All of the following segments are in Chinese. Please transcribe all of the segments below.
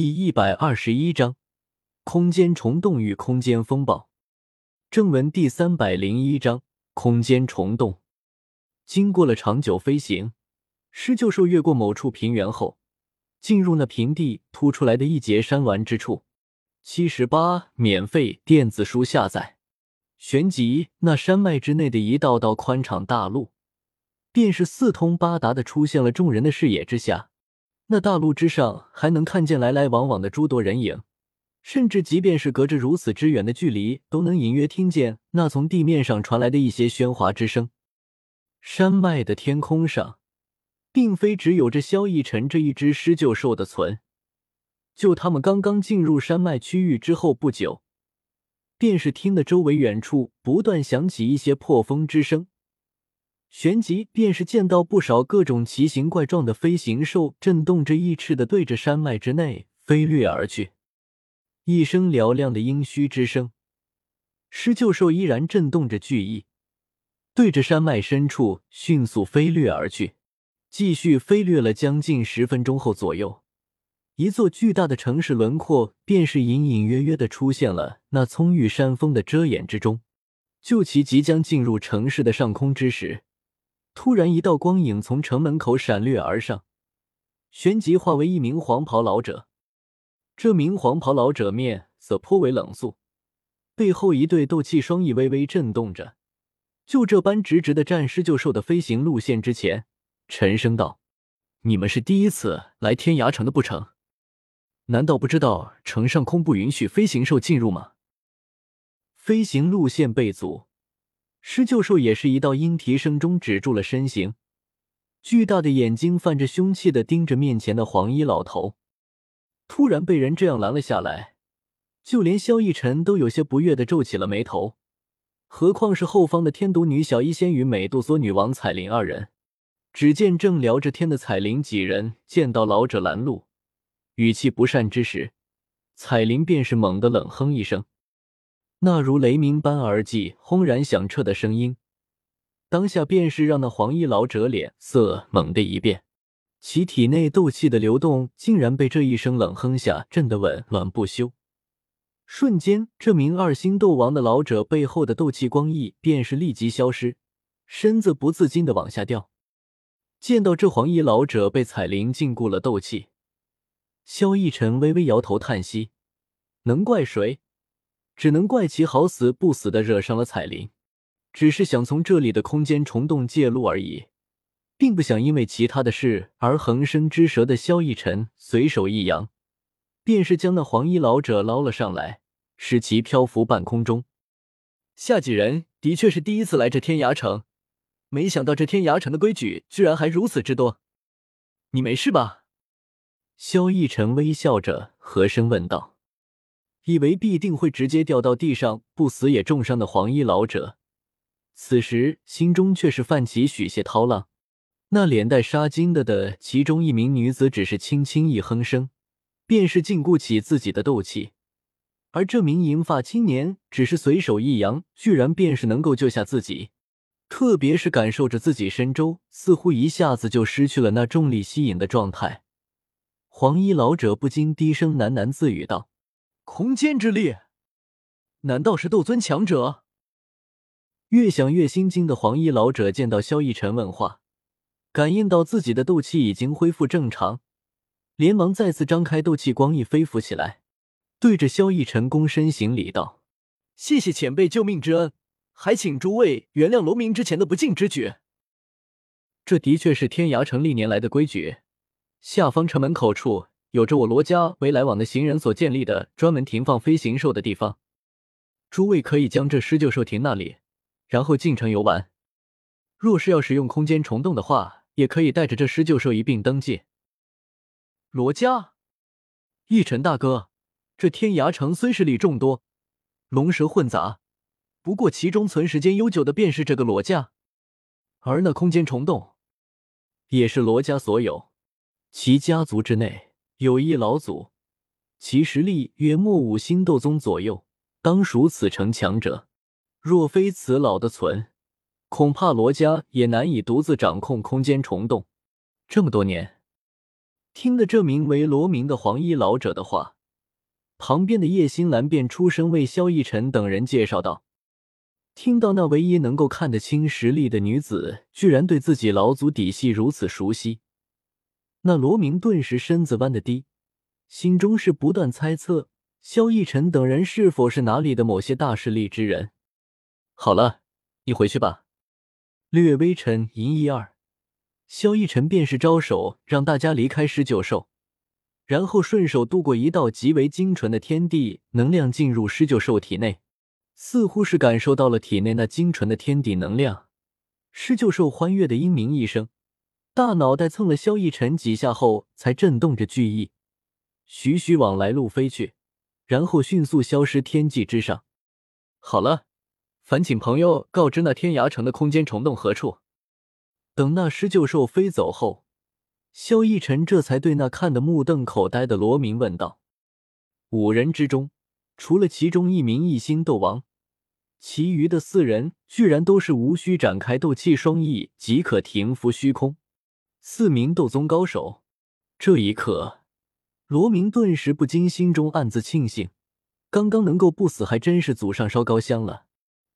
第一百二十一章空间虫洞与空间风暴。正文第三百零一章空间虫洞。经过了长久飞行，狮鹫兽越过某处平原后，进入那平地凸出来的一截山峦之处。七十八，免费电子书下载。旋即，那山脉之内的一道道宽敞大路，便是四通八达的出现了众人的视野之下。那大路之上还能看见来来往往的诸多人影，甚至即便是隔着如此之远的距离，都能隐约听见那从地面上传来的一些喧哗之声。山脉的天空上，并非只有着萧逸尘这一只狮鹫兽的存，就他们刚刚进入山脉区域之后不久，便是听得周围远处不断响起一些破风之声。旋即便是见到不少各种奇形怪状的飞行兽，震动着翼翅的对着山脉之内飞掠而去。一声嘹亮的鹰嘘之声，狮鹫兽依然震动着巨翼，对着山脉深处迅速飞掠而去。继续飞掠了将近十分钟后左右，一座巨大的城市轮廓便是隐隐约约的出现了那葱郁山峰的遮掩之中。就其即将进入城市的上空之时。突然，一道光影从城门口闪掠而上，旋即化为一名黄袍老者。这名黄袍老者面色颇为冷肃，背后一对斗气双翼微微震动着，就这般直直的站狮鹫兽的飞行路线之前，沉声道：“你们是第一次来天涯城的不成？难道不知道城上空不允许飞行兽进入吗？”飞行路线被阻。狮鹫兽也是一道鹰啼声中止住了身形，巨大的眼睛泛着凶气的盯着面前的黄衣老头。突然被人这样拦了下来，就连萧逸尘都有些不悦的皱起了眉头，何况是后方的天毒女小医仙与美杜莎女王彩铃二人。只见正聊着天的彩铃几人见到老者拦路，语气不善之时，彩铃便是猛地冷哼一声。那如雷鸣般而际轰然响彻的声音，当下便是让那黄衣老者脸色猛地一变，其体内斗气的流动竟然被这一声冷哼下震得紊乱不休。瞬间，这名二星斗王的老者背后的斗气光翼便是立即消失，身子不自禁的往下掉。见到这黄衣老者被彩铃禁锢了斗气，萧逸尘微微摇头叹息：“能怪谁？”只能怪其好死不死的惹上了彩铃，只是想从这里的空间虫洞借路而已，并不想因为其他的事而横生枝舌的萧逸尘随手一扬，便是将那黄衣老者捞了上来，使其漂浮半空中。下几人的确是第一次来这天涯城，没想到这天涯城的规矩居然还如此之多。你没事吧？萧逸尘微笑着和声问道。以为必定会直接掉到地上不死也重伤的黄衣老者，此时心中却是泛起许些涛浪。那脸带纱巾的的其中一名女子，只是轻轻一哼声，便是禁锢起自己的斗气；而这名银发青年，只是随手一扬，居然便是能够救下自己。特别是感受着自己身周似乎一下子就失去了那重力吸引的状态，黄衣老者不禁低声喃喃自语道。空间之力，难道是斗尊强者？越想越心惊的黄衣老者见到萧逸尘问话，感应到自己的斗气已经恢复正常，连忙再次张开斗气光翼飞浮起来，对着萧逸尘躬身行礼道：“谢谢前辈救命之恩，还请诸位原谅龙明之前的不敬之举。这的确是天涯城历年来的规矩，下方城门口处。”有着我罗家为来往的行人所建立的专门停放飞行兽的地方，诸位可以将这狮鹫兽停那里，然后进城游玩。若是要使用空间虫洞的话，也可以带着这狮鹫兽一并登记。罗家，逸尘大哥，这天涯城虽是里众多，龙蛇混杂，不过其中存时间悠久的便是这个罗家，而那空间虫洞也是罗家所有，其家族之内。有一老祖，其实力约莫五星斗宗左右，当属此城强者。若非此老的存，恐怕罗家也难以独自掌控空间虫洞。这么多年，听得这名为罗明的黄衣老者的话，旁边的叶心兰便出声为萧逸尘等人介绍道：“听到那唯一能够看得清实力的女子，居然对自己老祖底细如此熟悉，那罗明顿时身子弯得低，心中是不断猜测萧逸尘等人是否是哪里的某些大势力之人。好了，你回去吧。”略微沉吟一二。萧逸尘便是招手让大家离开十九兽，然后顺手渡过一道极为精纯的天地能量进入十九兽体内，似乎是感受到了体内那精纯的天地能量，十九兽欢悦的嘤鸣一声，大脑袋蹭了萧逸尘几下后，才震动着巨翼，徐徐往来路飞去，然后迅速消失天际之上。好了，烦请朋友告知那天涯城的空间虫洞何处。等那狮鹫兽飞走后，萧逸尘这才对那看得目瞪口呆的罗明问道：“五人之中，除了其中一名一星斗王，其余的四人居然都是无需展开斗气双翼即可停服虚空，四名斗宗高手。”这一刻，罗明顿时不禁心中暗自庆幸，刚刚能够不死，还真是祖上烧高香了。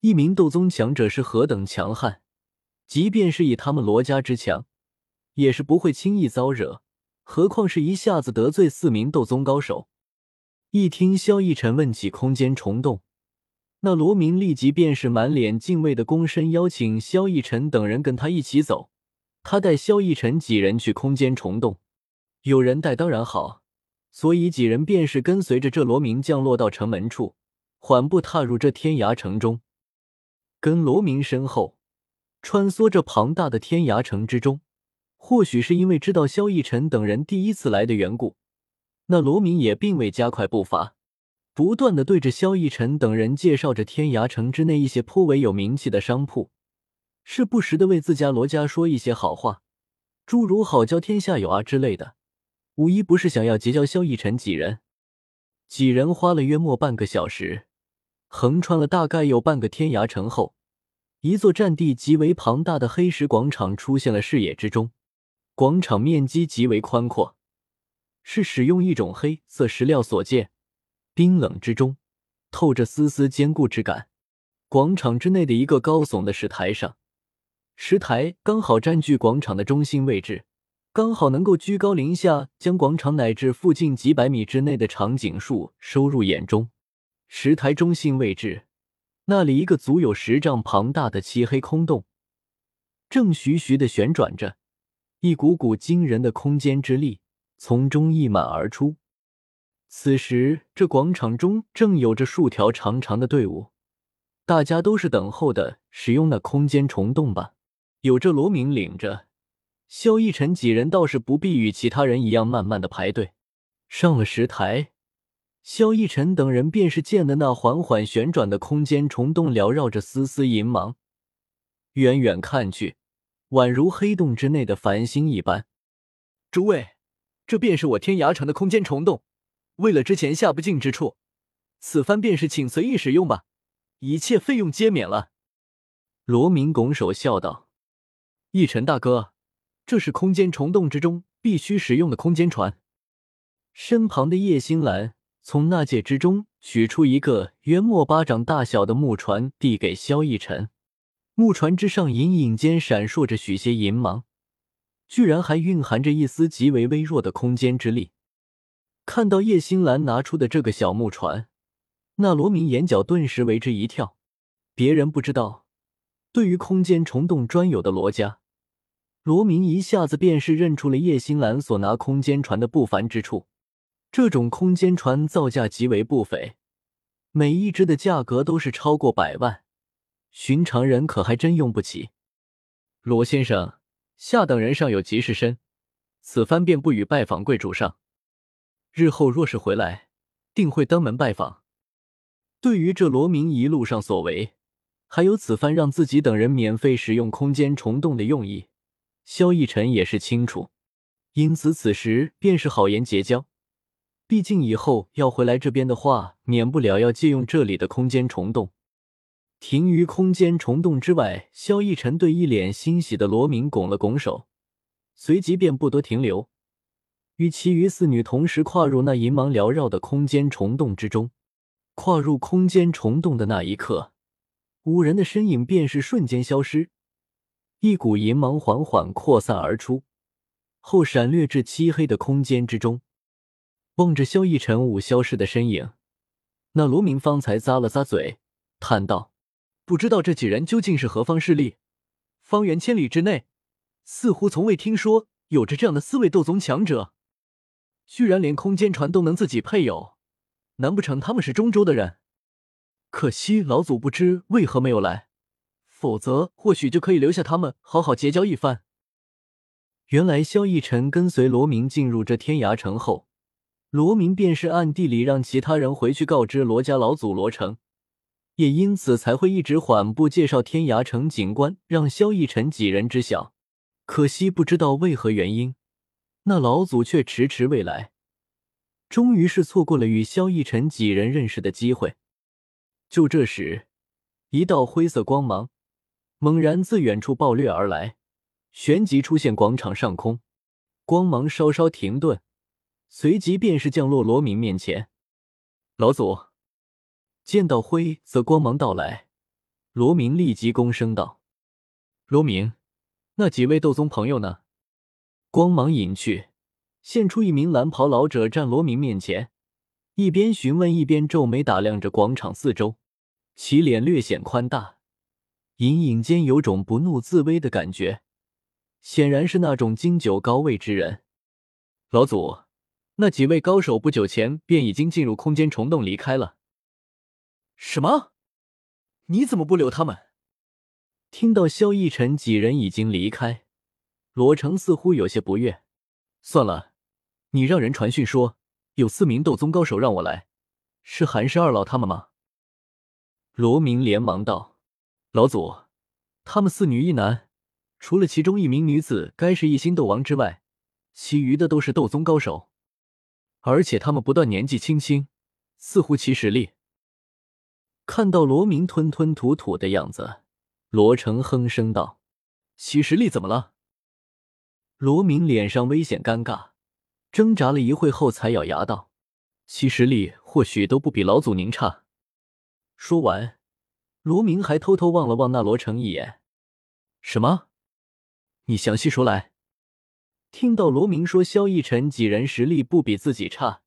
一名斗宗强者是何等强悍！即便是以他们罗家之强，也是不会轻易遭惹，何况是一下子得罪四名斗宗高手。一听萧逸尘问起空间虫洞，那罗明立即便是满脸敬畏的躬身邀请萧逸尘等人跟他一起走。他带萧逸尘几人去空间虫洞，有人带当然好，所以几人便是跟随着这罗明降落到城门处，缓步踏入这天涯城中，跟罗明身后。穿梭着庞大的天涯城之中，或许是因为知道萧逸尘等人第一次来的缘故，那罗明也并未加快步伐，不断的对着萧逸尘等人介绍着天涯城之内一些颇为有名气的商铺，是不时的为自家罗家说一些好话，诸如“好交天下有”啊之类的，无一不是想要结交萧逸尘几人。几人花了约莫半个小时，横穿了大概有半个天涯城后。一座占地极为庞大的黑石广场出现了视野之中，广场面积极为宽阔，是使用一种黑色石料所建，冰冷之中透着丝丝坚固之感。广场之内的一个高耸的石台上，石台刚好占据广场的中心位置，刚好能够居高临下将广场乃至附近几百米之内的场景树收入眼中。石台中心位置。那里一个足有十丈庞大的漆黑空洞，正徐徐的旋转着，一股股惊人的空间之力从中溢满而出。此时，这广场中正有着数条长长的队伍，大家都是等候的使用那空间虫洞吧。有这罗明领着，萧逸尘几人倒是不必与其他人一样慢慢的排队，上了石台。萧逸尘等人便是见的那缓缓旋转的空间虫洞，缭绕着丝丝银芒，远远看去，宛如黑洞之内的繁星一般。诸位，这便是我天涯城的空间虫洞。为了之前下不尽之处，此番便是请随意使用吧，一切费用皆免了。罗明拱手笑道：“逸尘大哥，这是空间虫洞之中必须使用的空间船。”身旁的叶星兰。从纳戒之中取出一个约莫巴掌大小的木船，递给萧逸尘。木船之上隐隐间闪烁着许些银芒，居然还蕴含着一丝极为微弱的空间之力。看到叶星兰拿出的这个小木船，那罗明眼角顿时为之一跳。别人不知道，对于空间虫洞专有的罗家，罗明一下子便是认出了叶星兰所拿空间船的不凡之处。这种空间船造价极为不菲，每一只的价格都是超过百万，寻常人可还真用不起。罗先生，下等人尚有急事身，此番便不予拜访贵主上。日后若是回来，定会登门拜访。对于这罗明一路上所为，还有此番让自己等人免费使用空间虫洞的用意，萧逸尘也是清楚，因此此时便是好言结交。毕竟以后要回来这边的话，免不了要借用这里的空间虫洞。停于空间虫洞之外，萧逸尘对一脸欣喜的罗明拱了拱手，随即便不多停留，与其余四女同时跨入那银芒缭绕的空间虫洞之中。跨入空间虫洞的那一刻，五人的身影便是瞬间消失，一股银芒缓缓扩散而出，后闪掠至漆黑的空间之中。望着萧逸尘舞消失的身影，那罗明方才咂了咂嘴，叹道：“不知道这几人究竟是何方势力？方圆千里之内，似乎从未听说有着这样的四位斗宗强者，居然连空间船都能自己配有。难不成他们是中州的人？可惜老祖不知为何没有来，否则或许就可以留下他们好好结交一番。”原来萧逸尘跟随罗明进入这天涯城后。罗明便是暗地里让其他人回去告知罗家老祖罗成，也因此才会一直缓步介绍天涯城景观，让萧逸尘几人知晓。可惜不知道为何原因，那老祖却迟迟未来，终于是错过了与萧逸尘几人认识的机会。就这时，一道灰色光芒猛然自远处暴掠而来，旋即出现广场上空，光芒稍稍停顿。随即便是降落罗明面前，老祖见到灰色光芒到来，罗明立即躬声道：“罗明，那几位斗宗朋友呢？”光芒隐去，现出一名蓝袍老者站罗明面前，一边询问一边皱眉打量着广场四周，其脸略显宽大，隐隐间有种不怒自威的感觉，显然是那种经久高位之人。老祖。那几位高手不久前便已经进入空间虫洞离开了。什么？你怎么不留他们？听到萧逸尘几人已经离开，罗成似乎有些不悦。算了，你让人传讯说有四名斗宗高手让我来，是韩氏二老他们吗？罗明连忙道：“老祖，他们四女一男，除了其中一名女子该是一星斗王之外，其余的都是斗宗高手。”而且他们不但年纪轻轻，似乎其实力。看到罗明吞吞吐吐的样子，罗成哼声道：“其实力怎么了？”罗明脸上危险尴尬，挣扎了一会后才咬牙道：“其实力或许都不比老祖您差。”说完，罗明还偷偷望了望那罗成一眼：“什么？你详细说来。”听到罗明说萧逸尘几人实力不比自己差，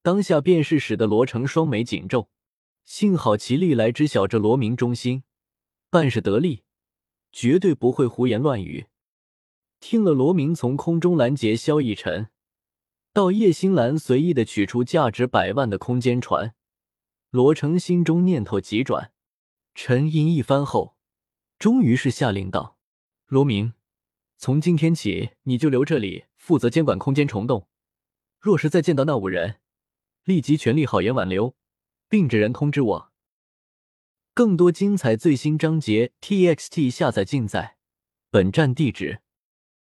当下便是使得罗成双眉紧皱。幸好其历来知晓这罗明忠心，办事得力，绝对不会胡言乱语。听了罗明从空中拦截萧逸尘，到叶星兰随意的取出价值百万的空间船，罗成心中念头急转，沉吟一番后，终于是下令道：“罗明。”从今天起，你就留这里，负责监管空间虫洞。若是再见到那五人，立即全力好言挽留，并指人通知我。更多精彩最新章节，txt 下载尽在。本站地址。